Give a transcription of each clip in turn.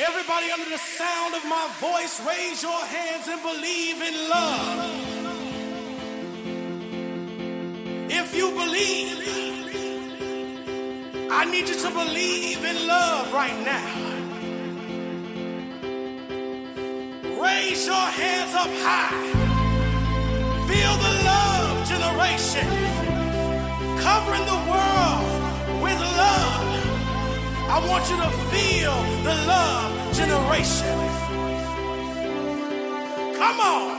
Everybody under the sound of my voice, raise your hands and believe in love. If you believe, I need you to believe in love right now. Raise your hands up high. Feel the love generation covering the world. I want you to feel the love generation. Come on.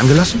Angelassen?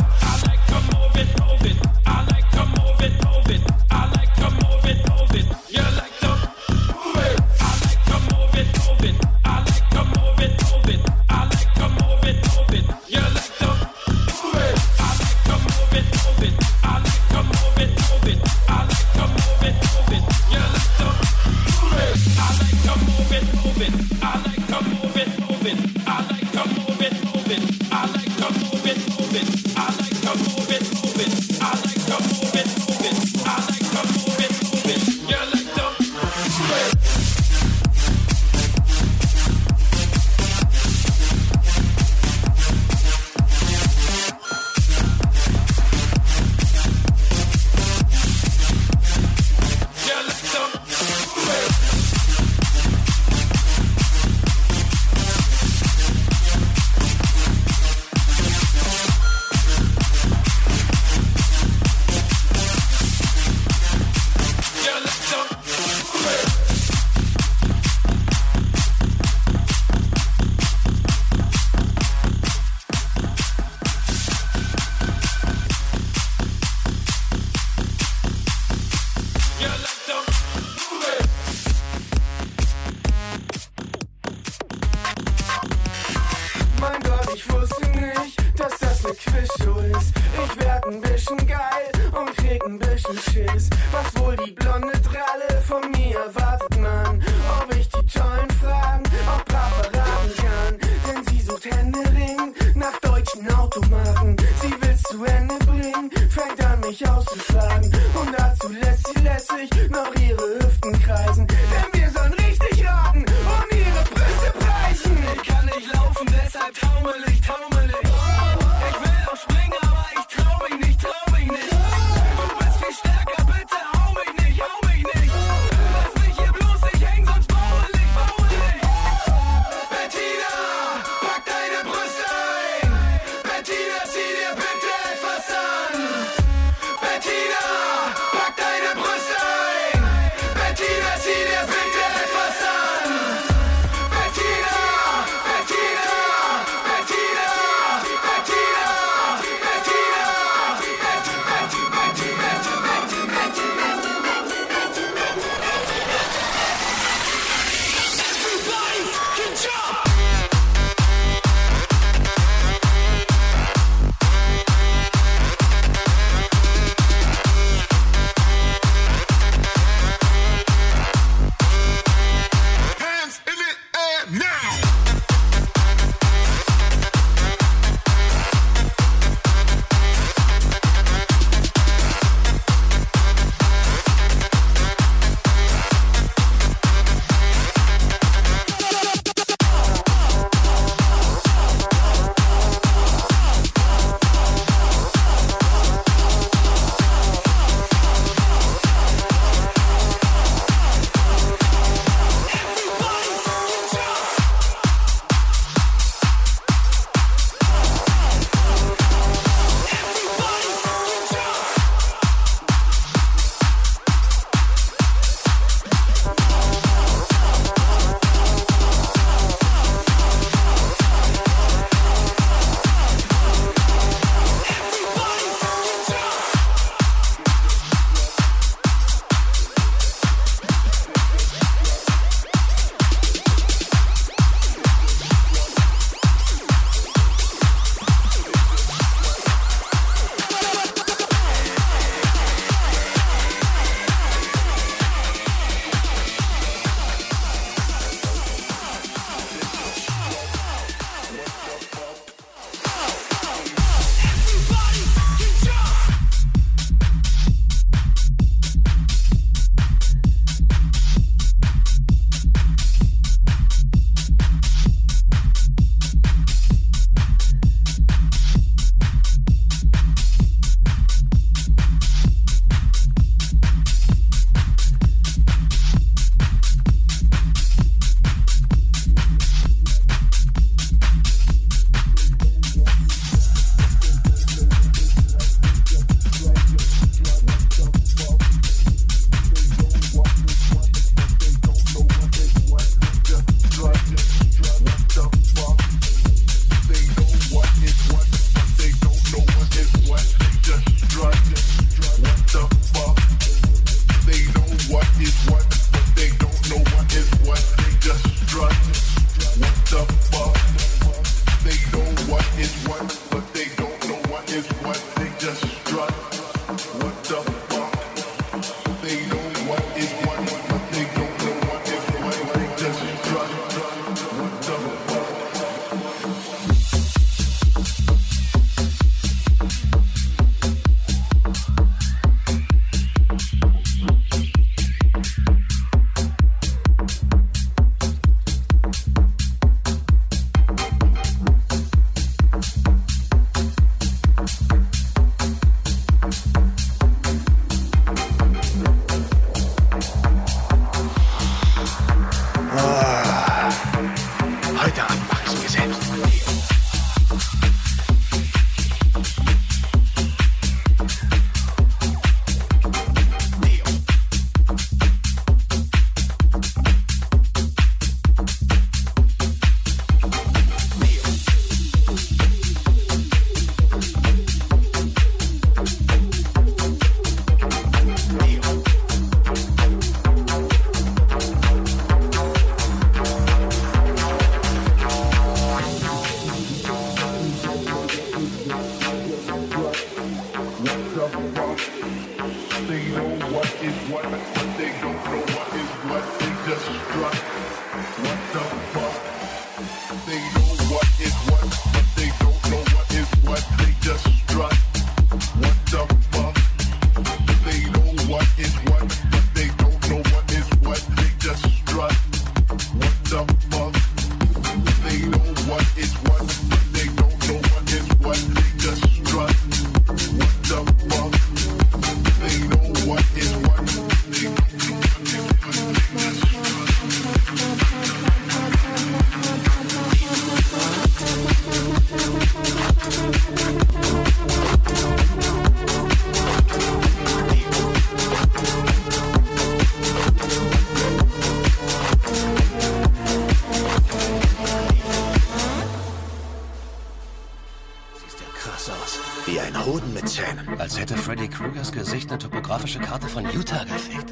topografische Karte von Utah gefickt.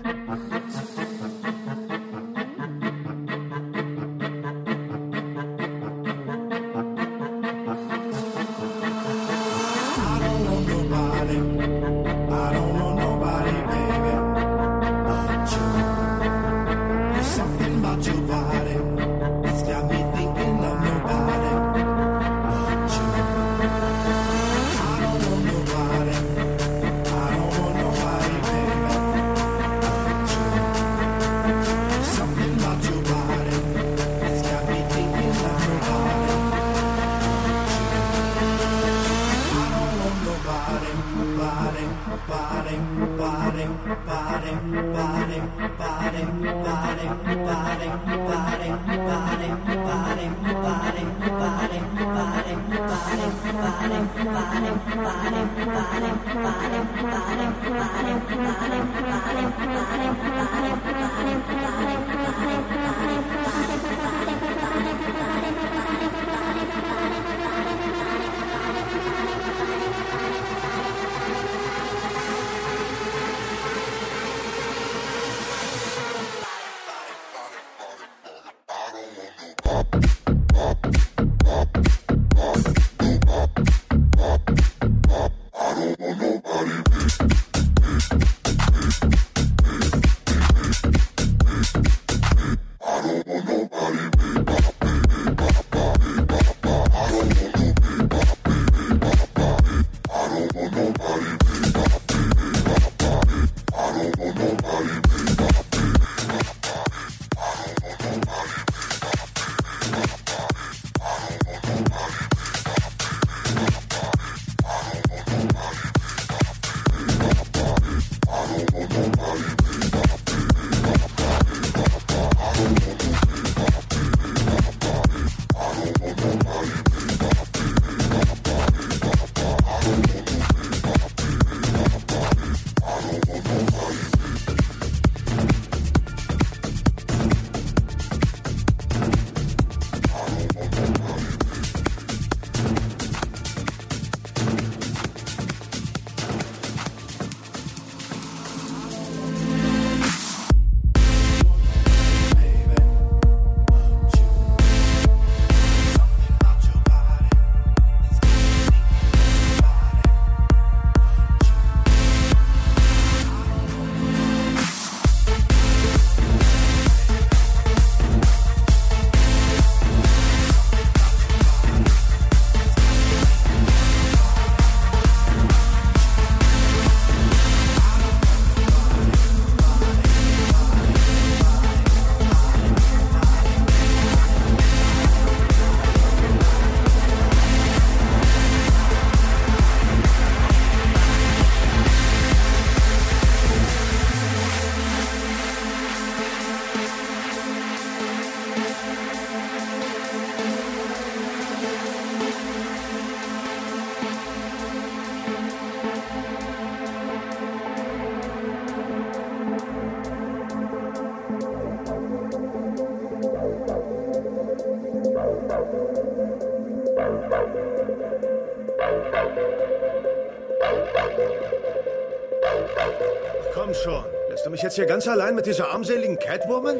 hier ganz allein mit dieser armseligen Catwoman?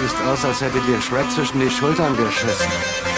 siehst aus, als hätte dir Shred zwischen die Schultern geschissen.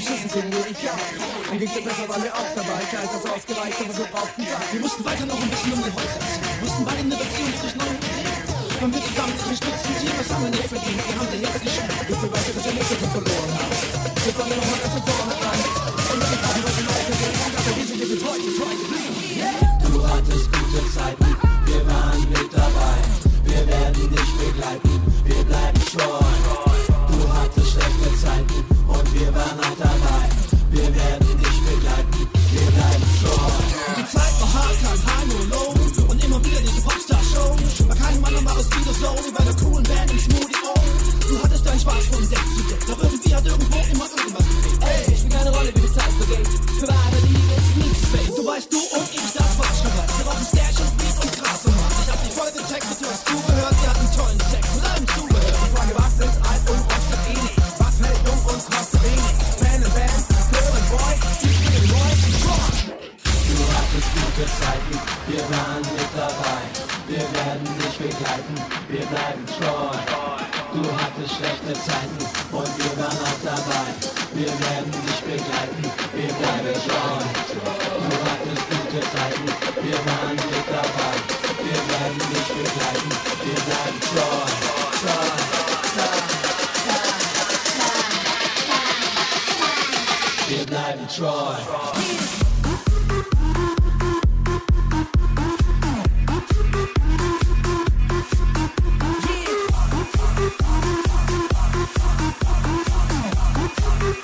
beschissen sind, nur ich ja. Und ging's dir besser, weil wir auch dabei ich kalt, das ausgereicht, aber wir brauchten Tag. Wir mussten weiter noch ein bisschen um die Häuser ziehen, mussten beide der Beziehung zwischen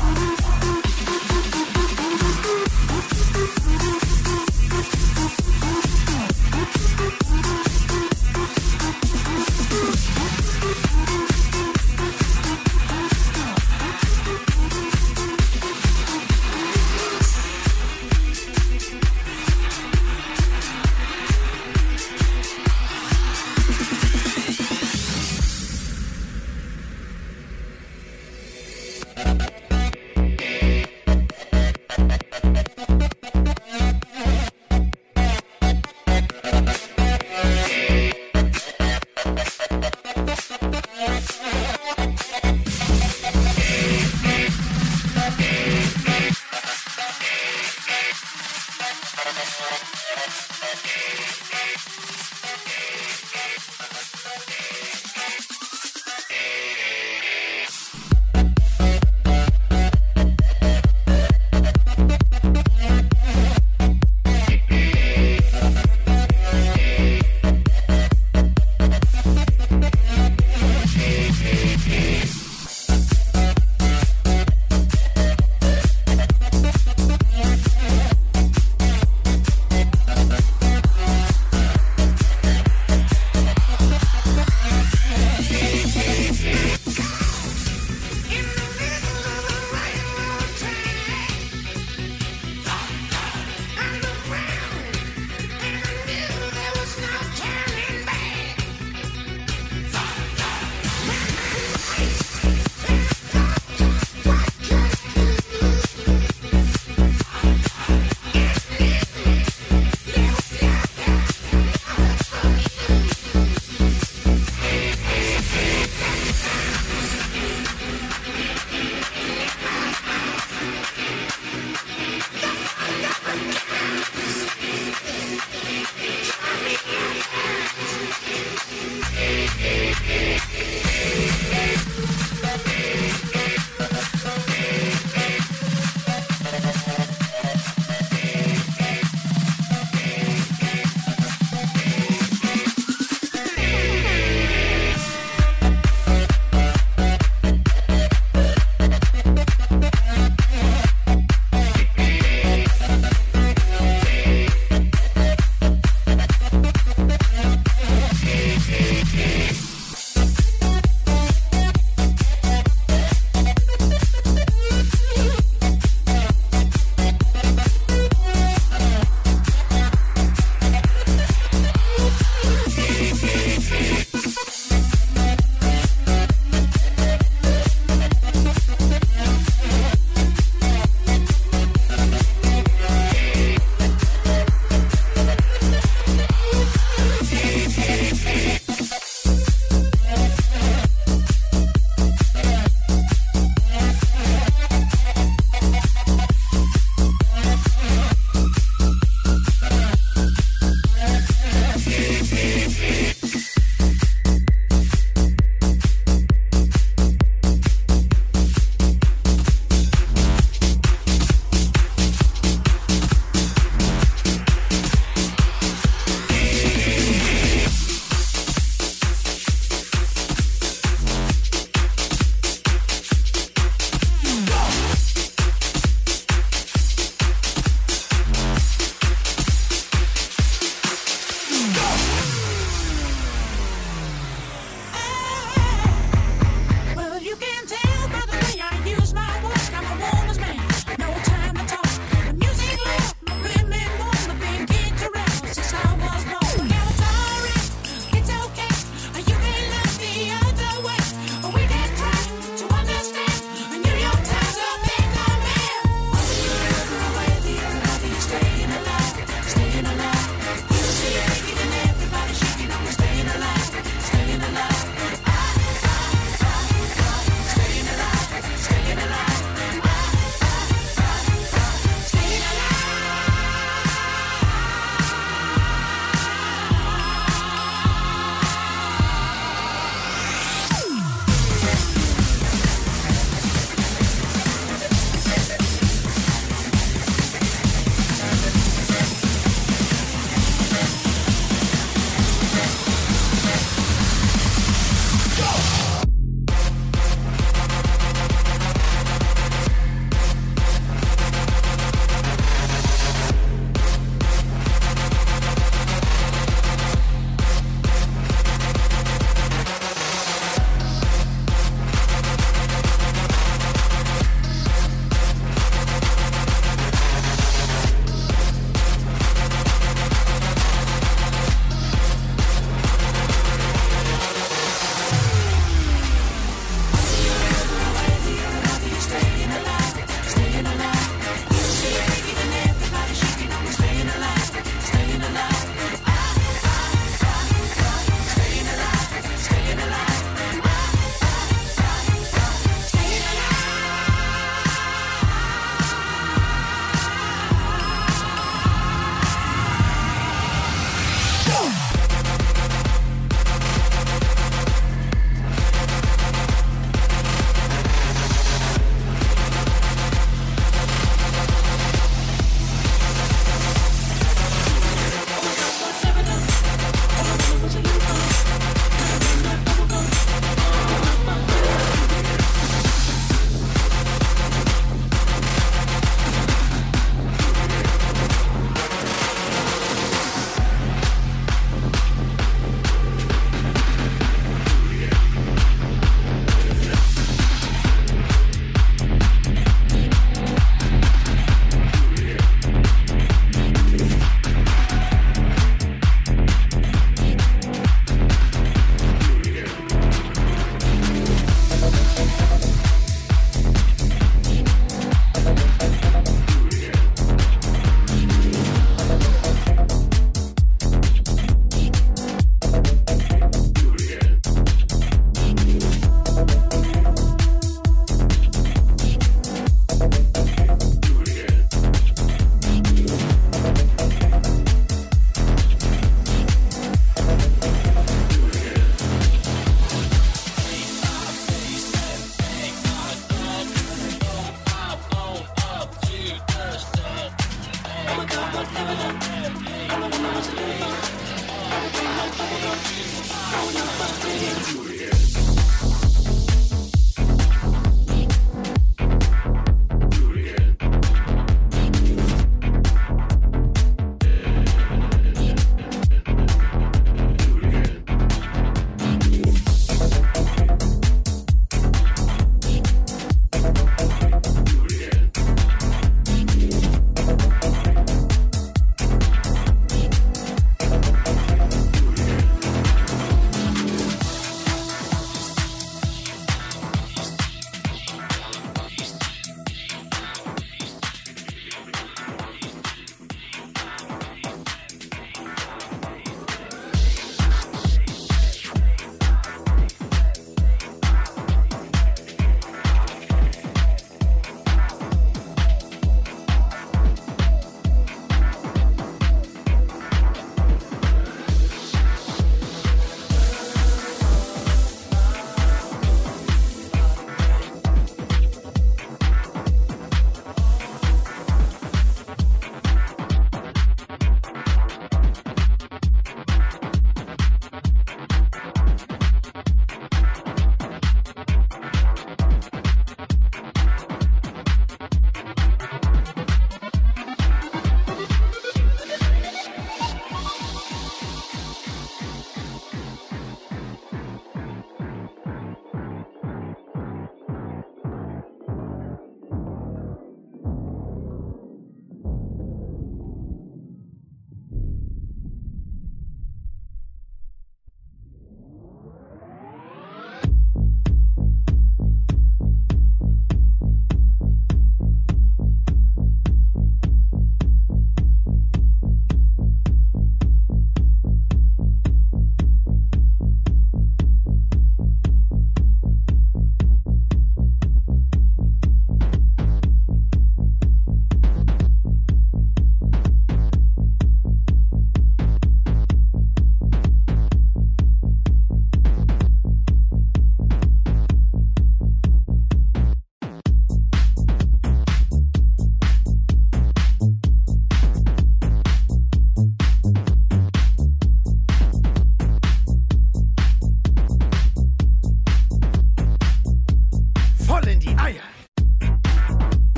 Bye.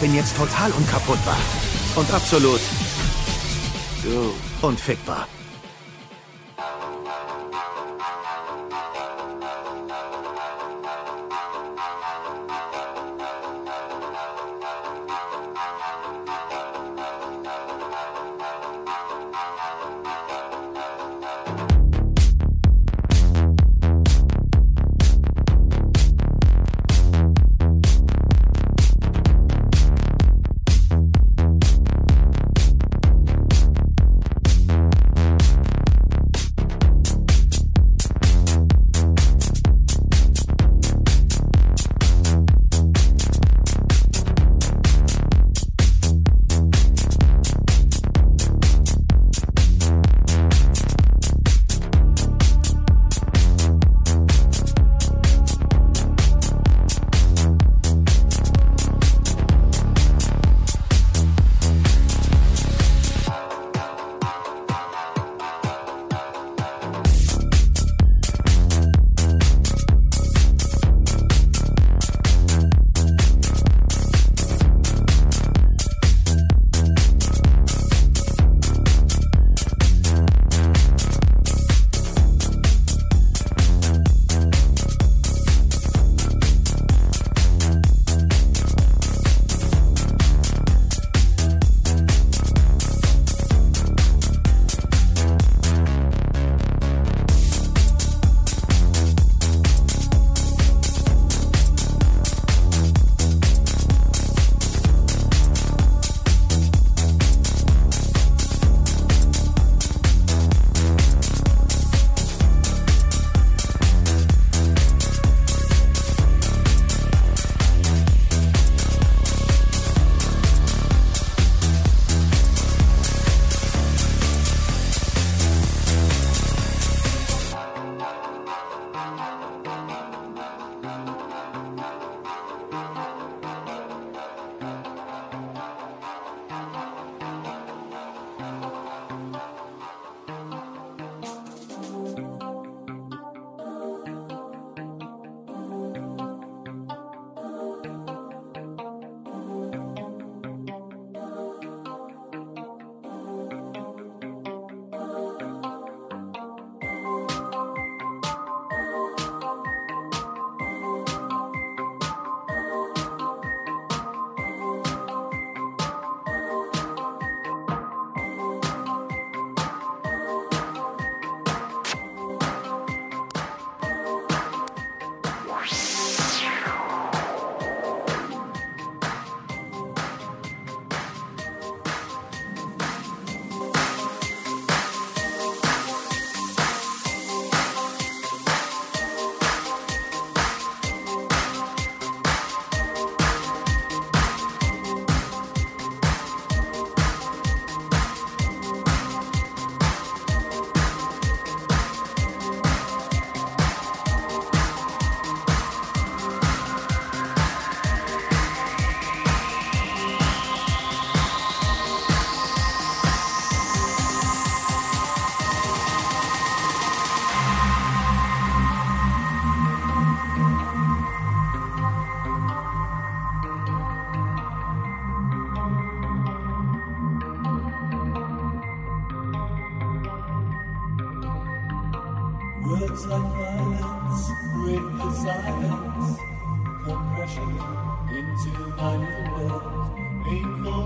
Bin jetzt total unkaputtbar. Und absolut. Unfickbar.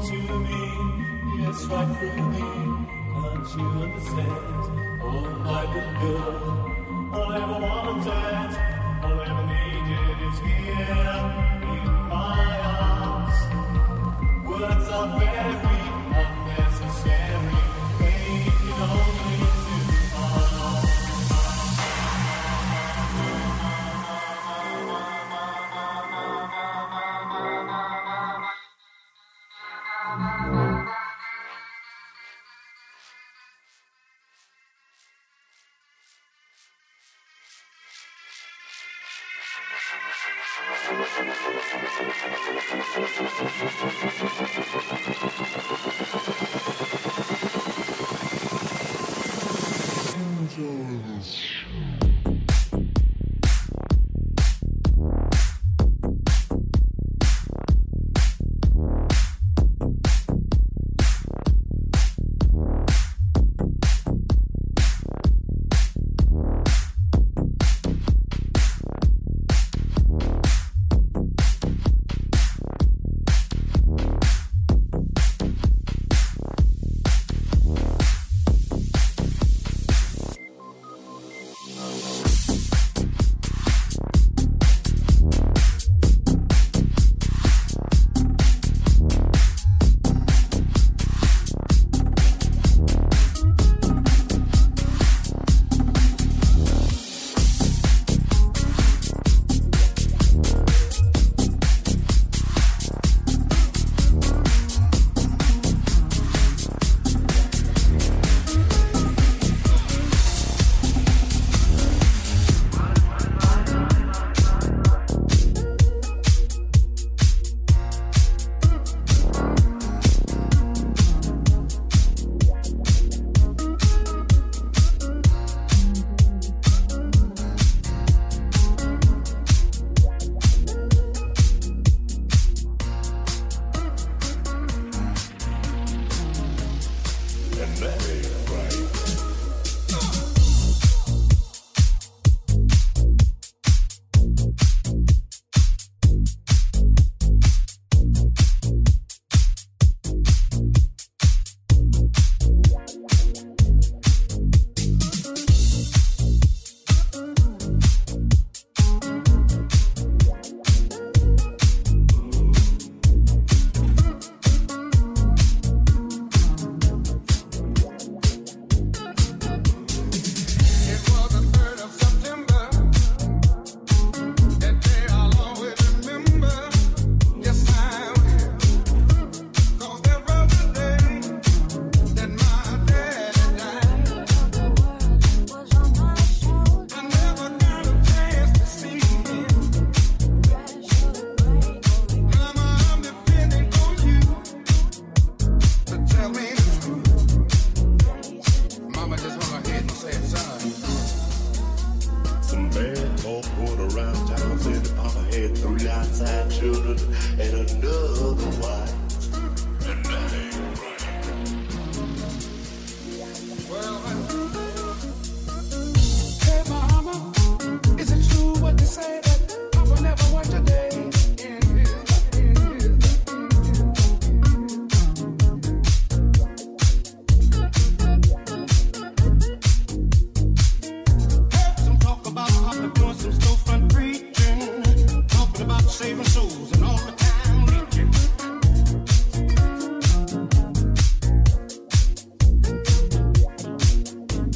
To me, yes, right through me. Can't you understand? Oh, my girl, all I ever wanted, all I ever needed is here in my arms. Words are very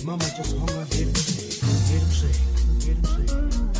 Mama just hung her head and said, Get him sick, get him sick.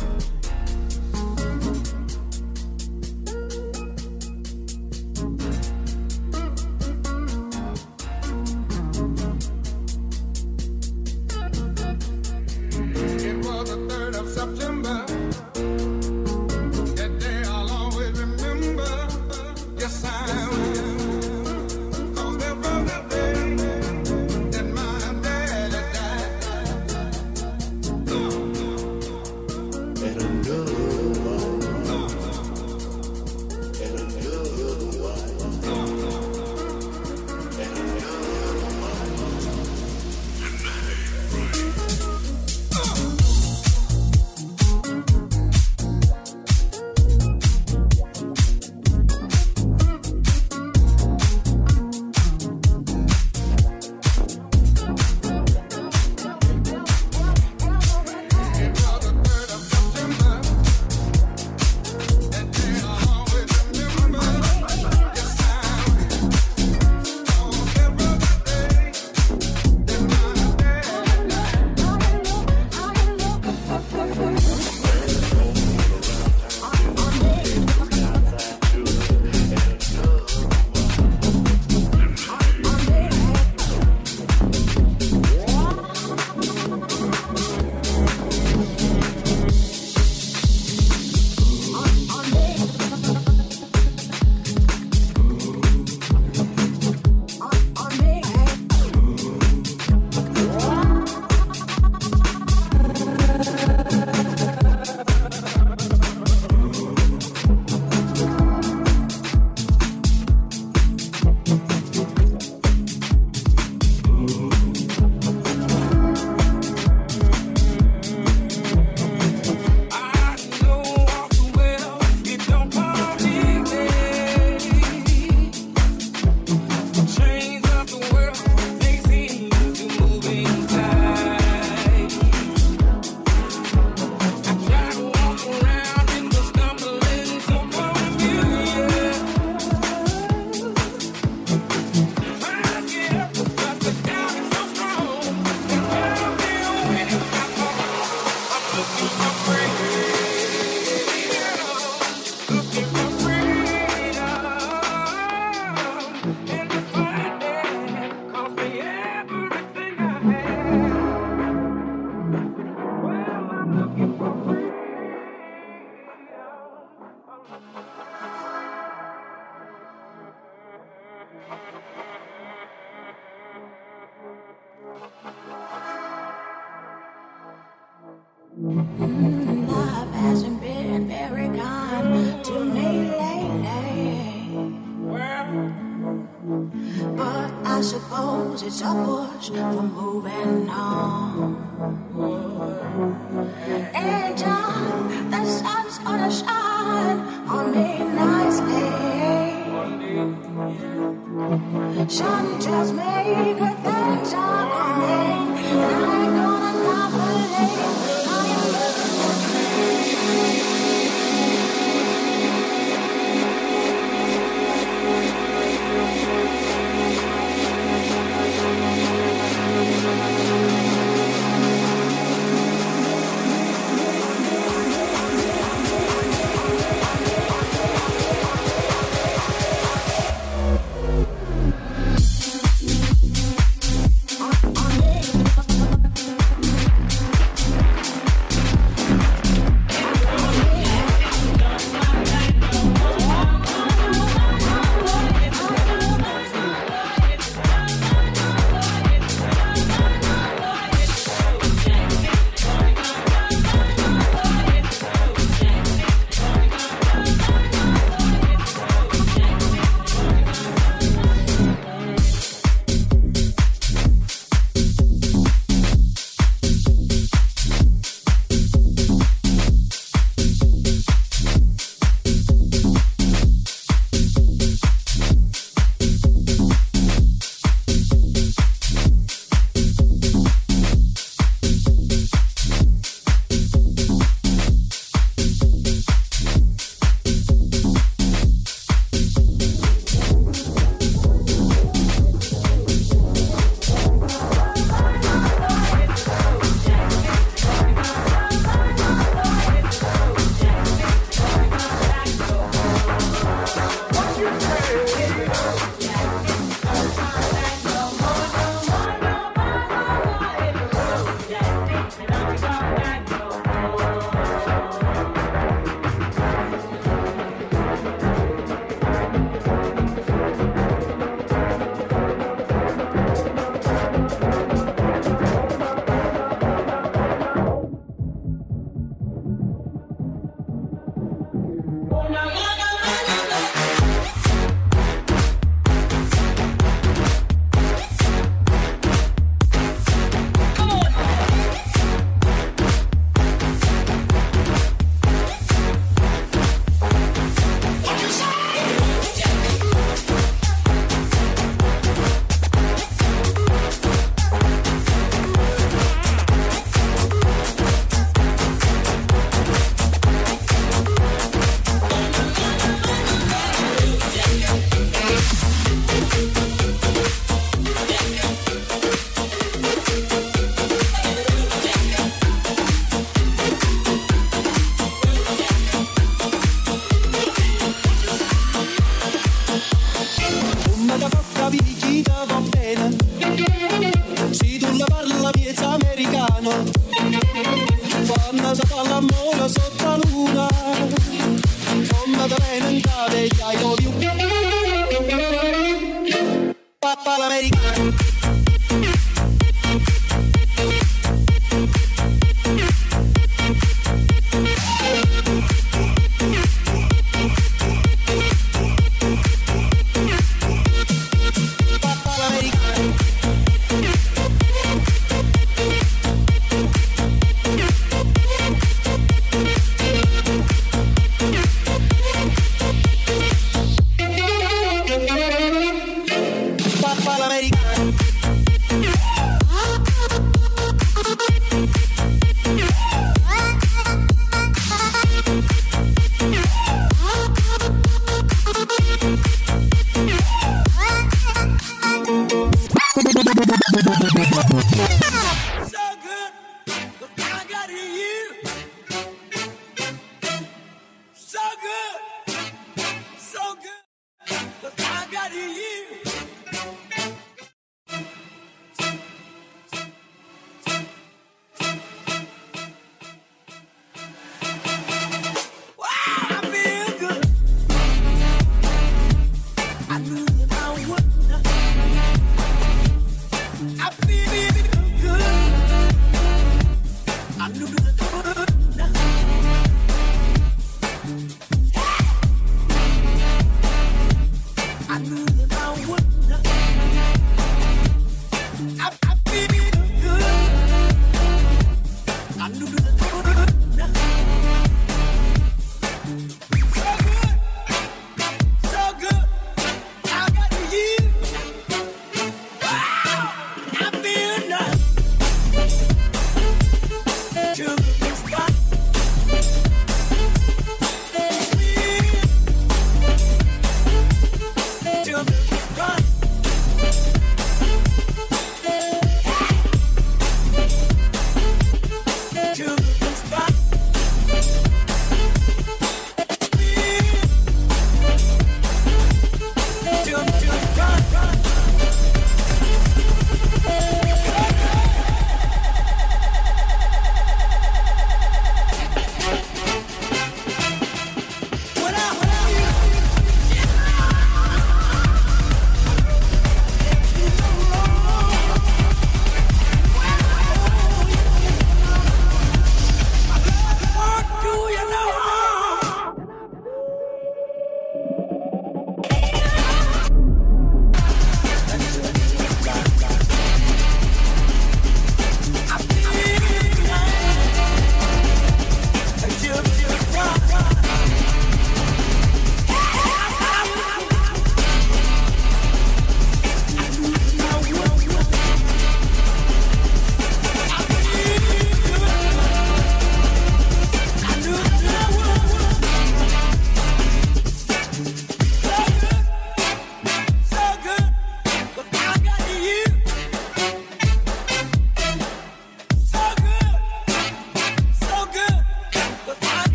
I knew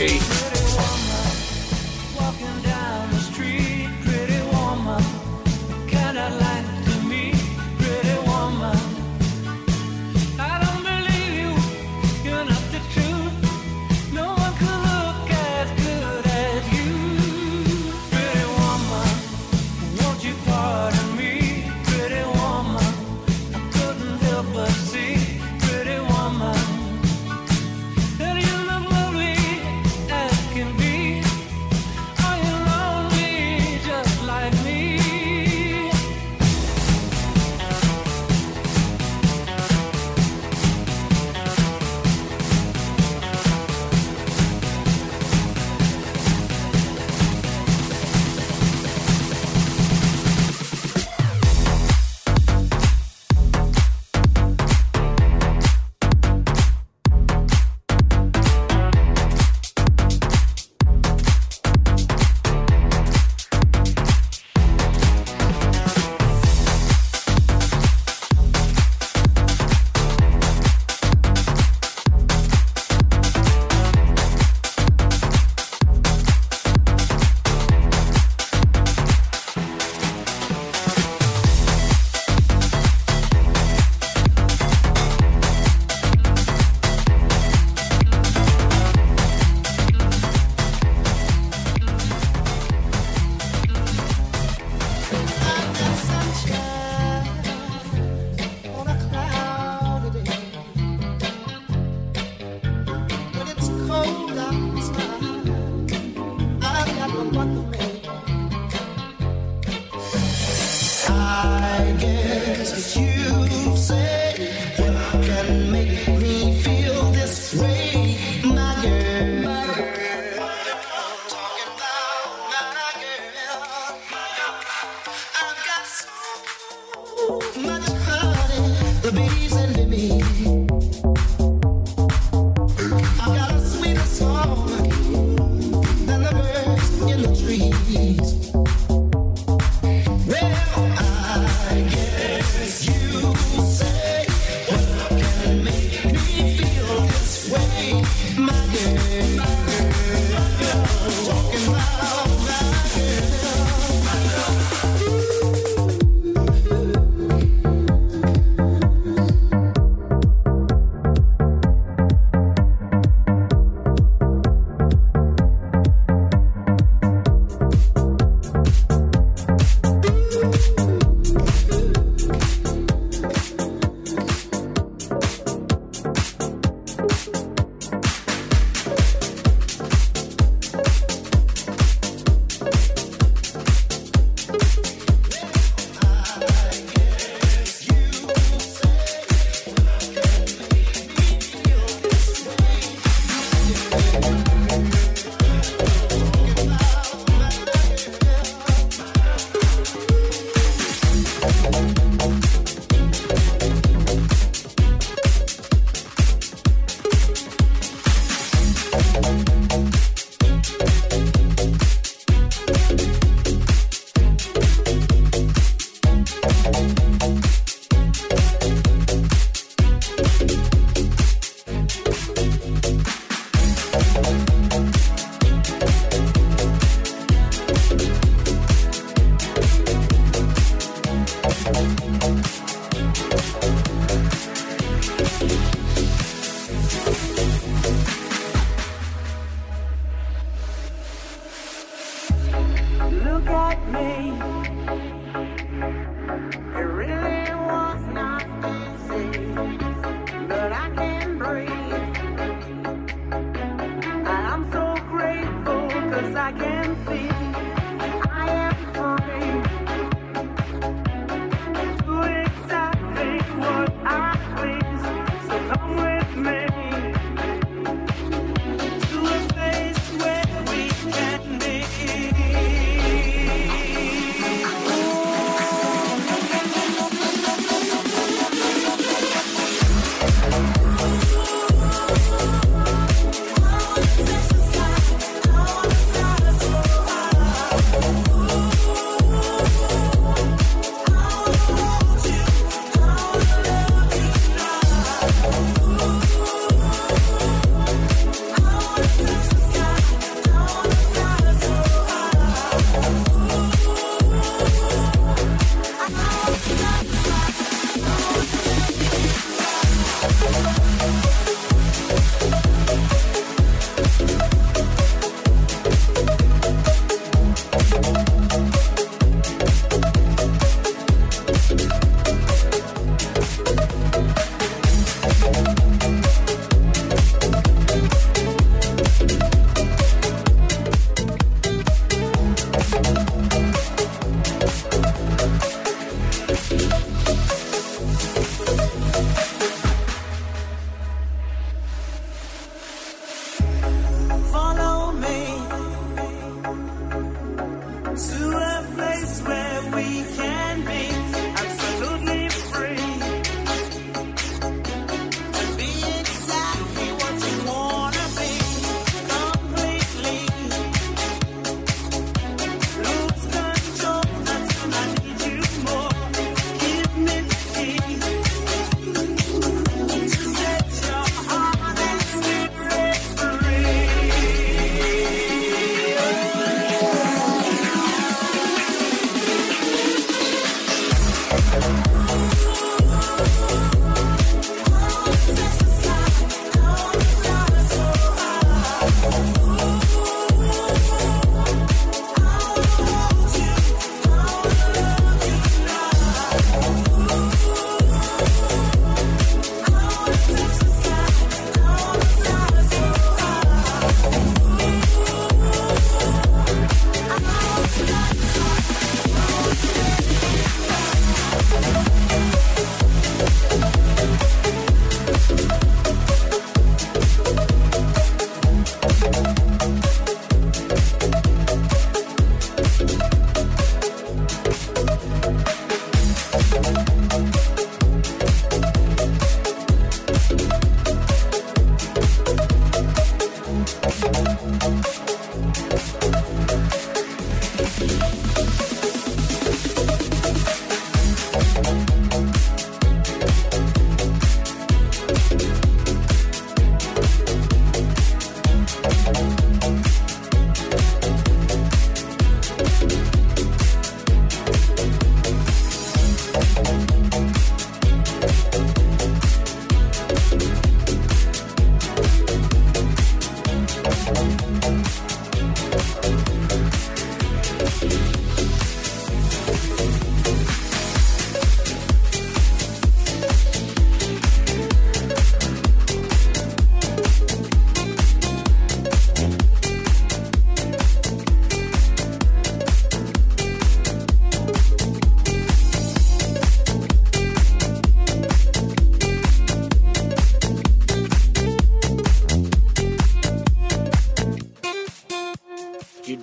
ich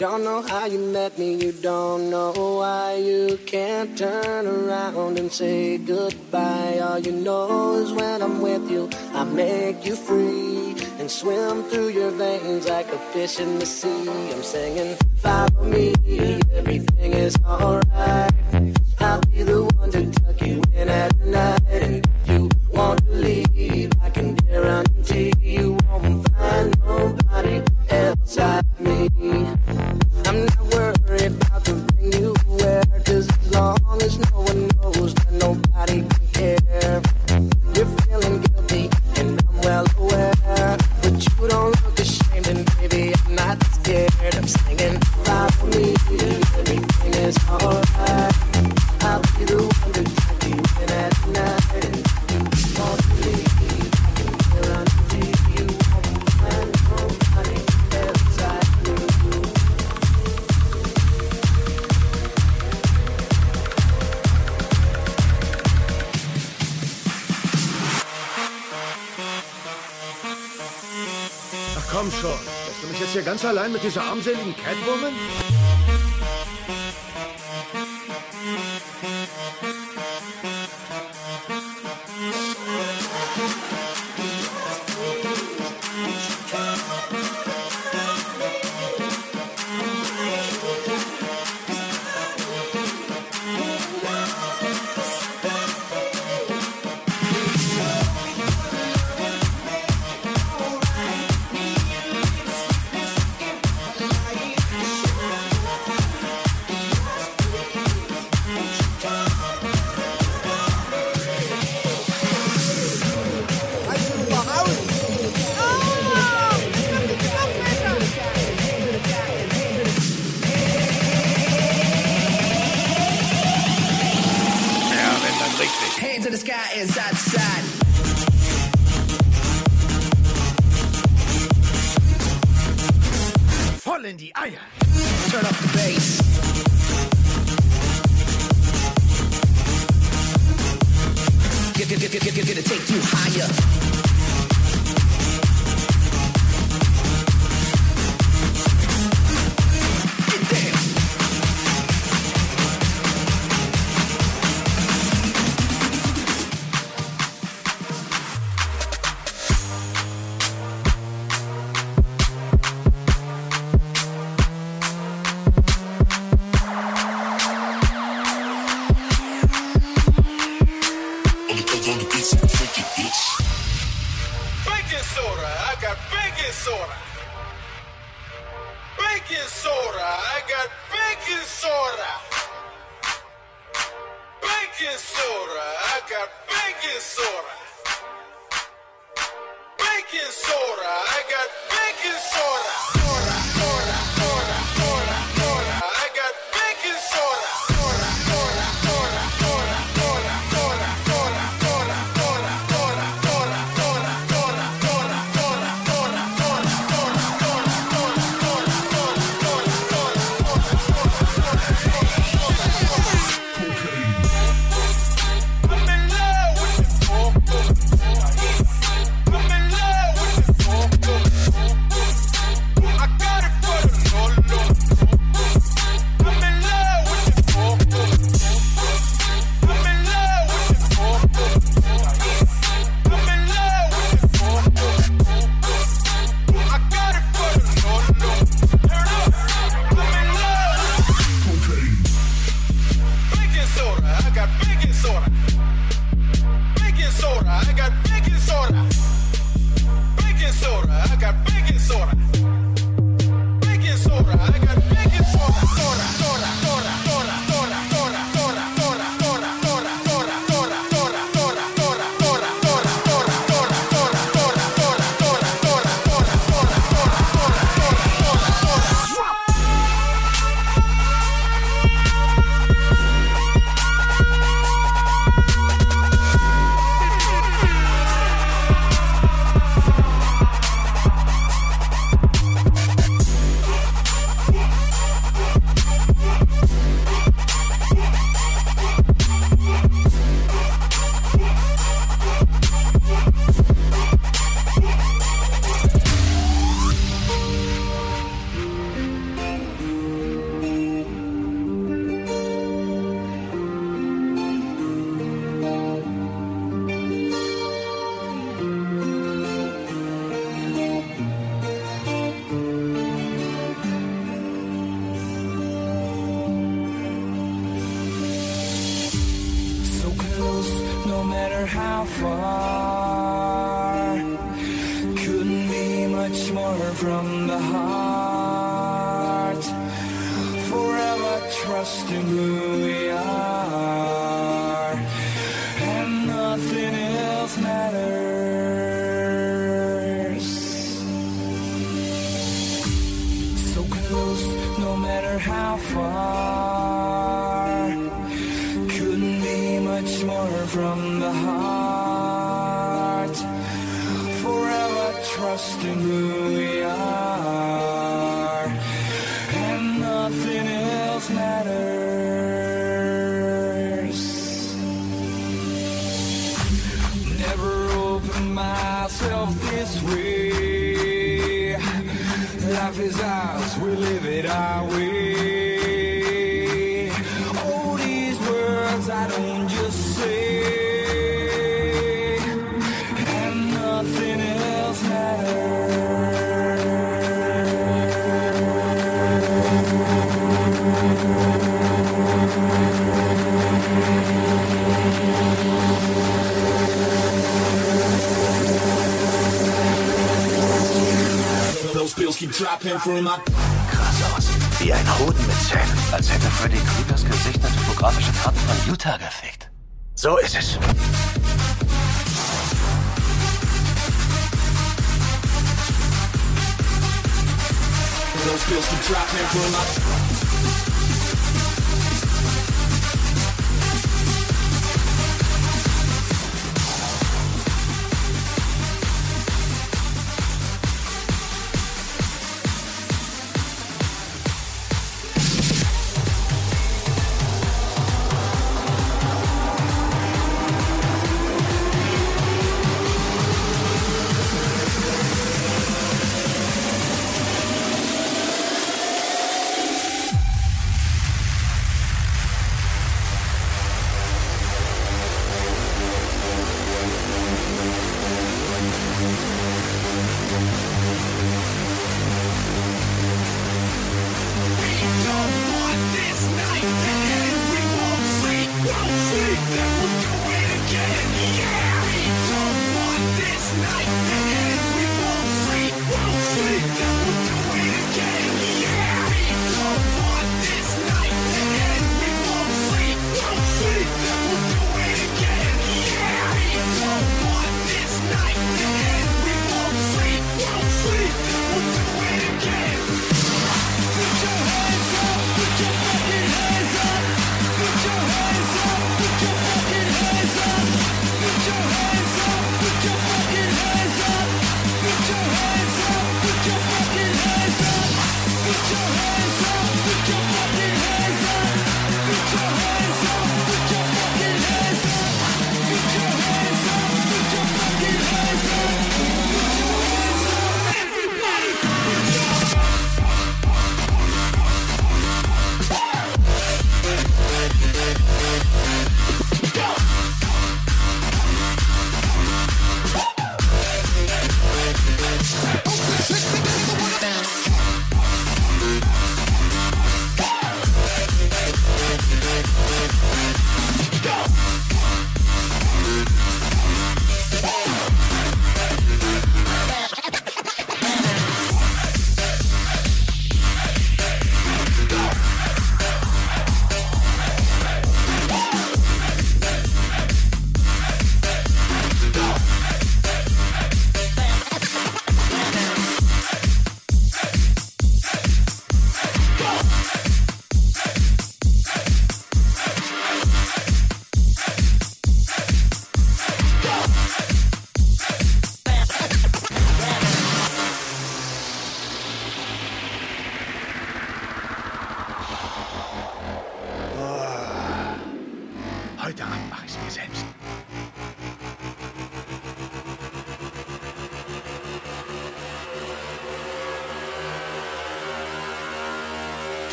Don't know how you met me, you don't know why you can't turn around and say goodbye. All you know is when I'm with you, I make you free and swim through your veins like a fish in the sea. I'm singing, follow me, everything is alright. I'll be the one to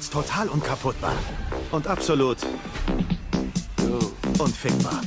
Jetzt total unkaputtbar. Und absolut unfickbar.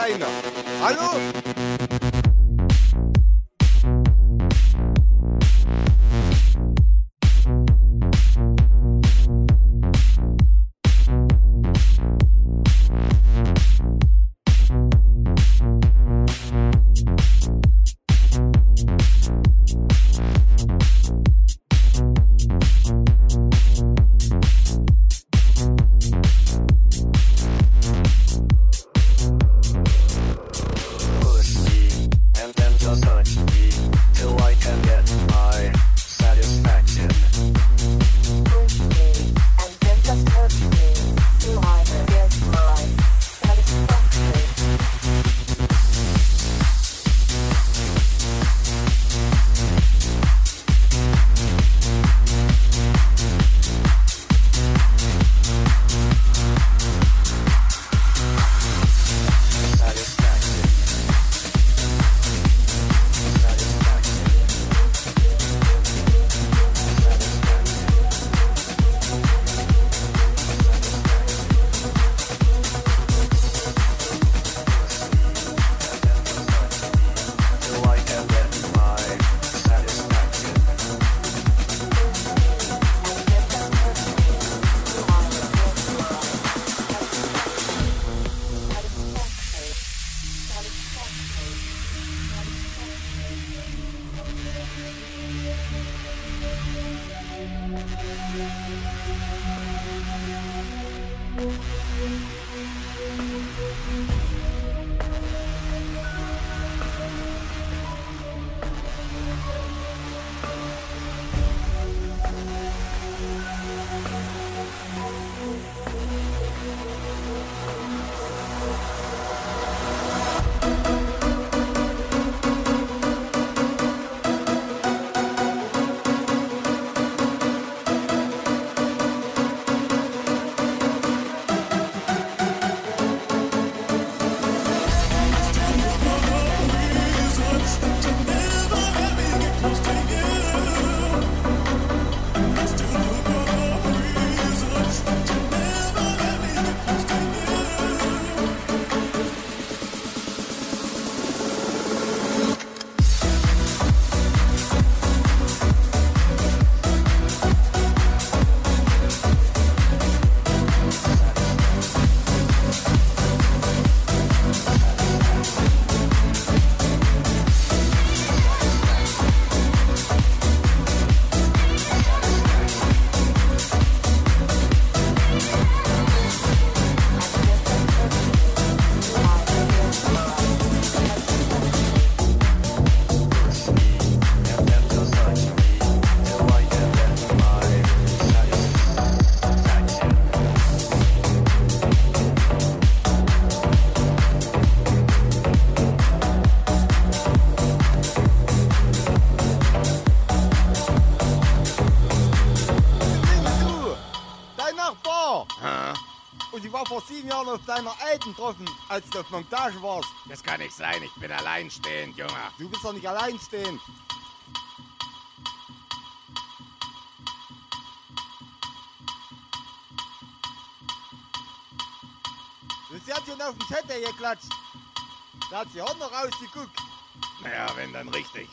ないの。あの deiner Alten getroffen, als du auf Montage warst. Das kann nicht sein, ich bin alleinstehend, Junge. Du bist doch nicht alleinstehend. Sie hat schon auf den Zettel geklatscht. Da hat sie auch noch rausgeguckt. Naja, wenn dann richtig.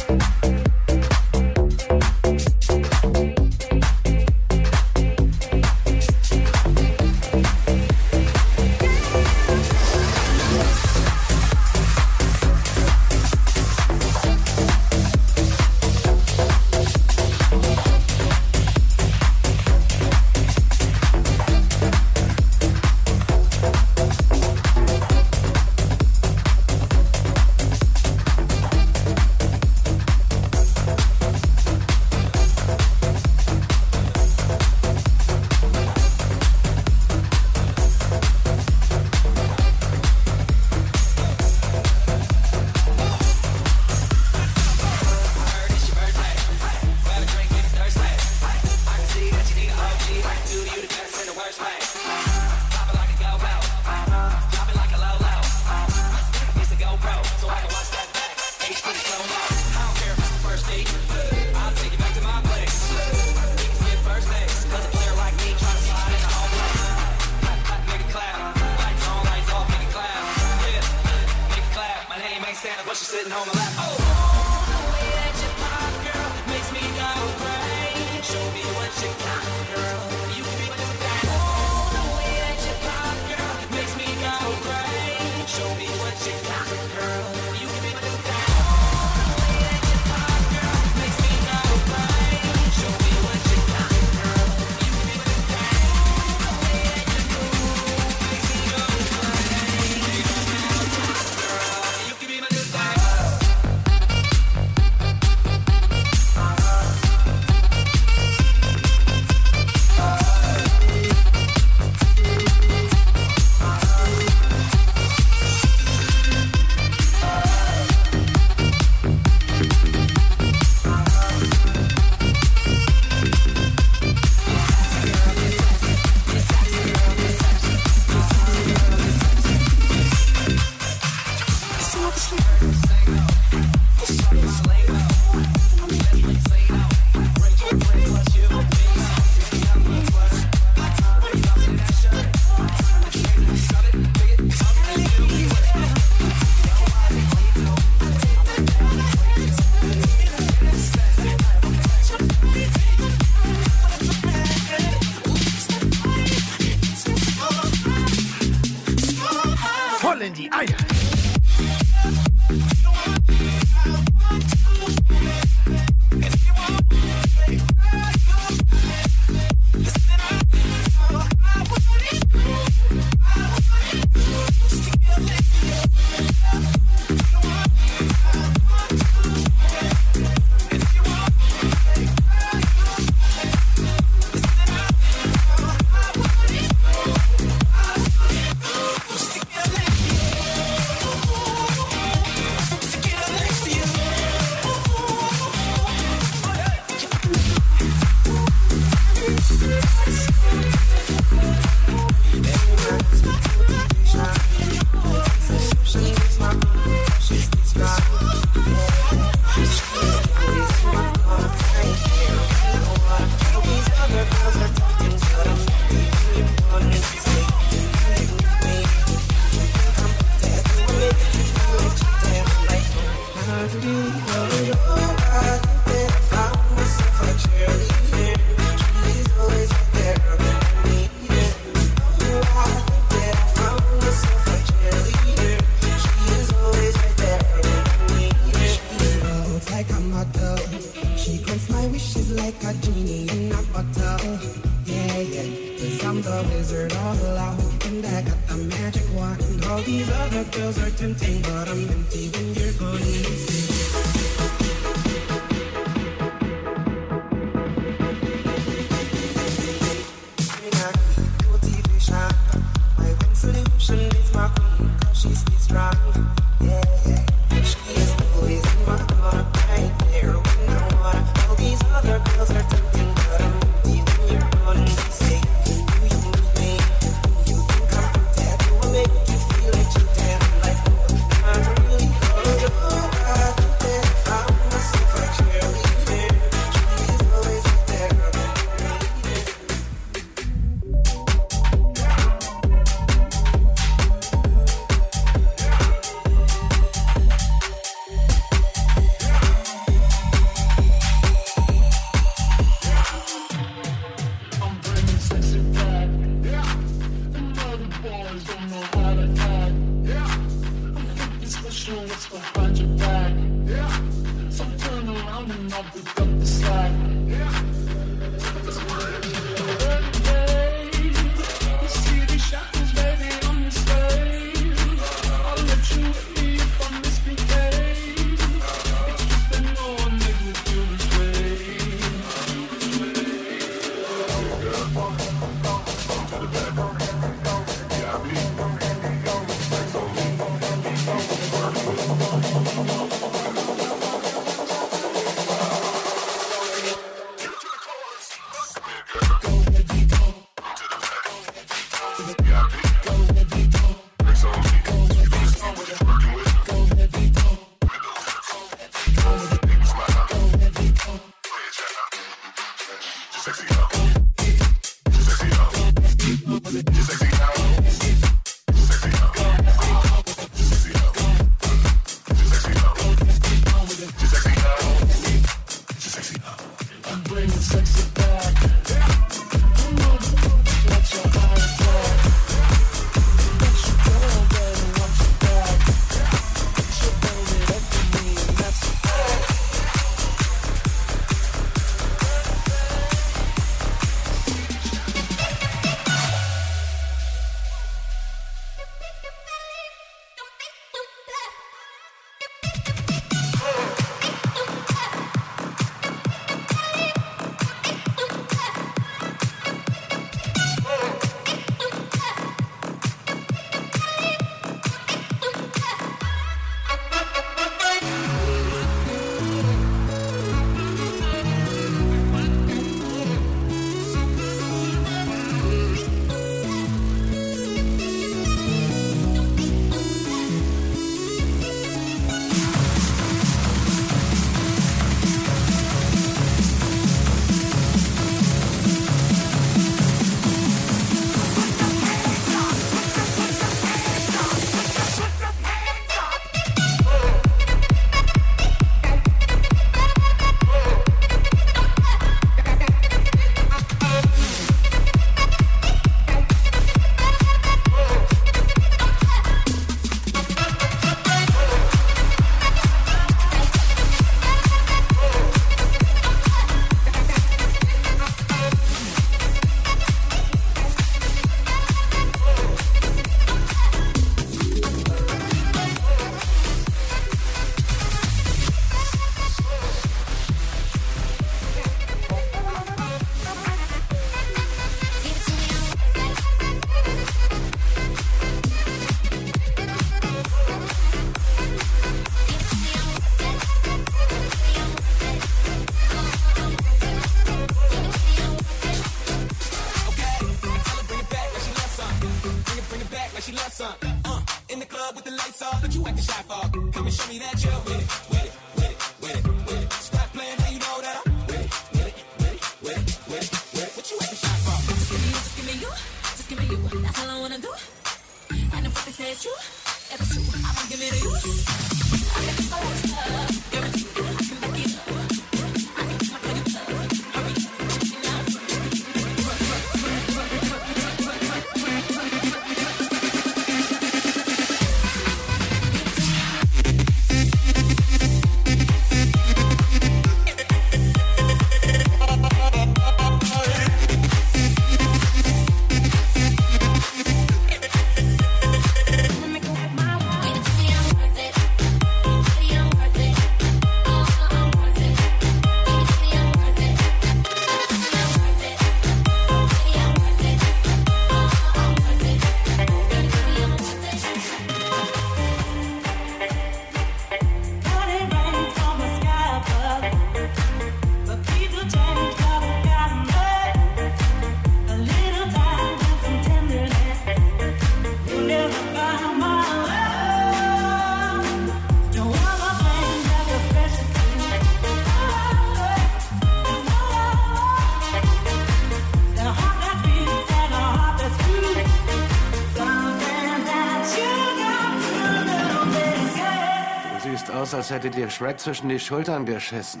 Als hätte dir Shrek zwischen die Schultern geschissen.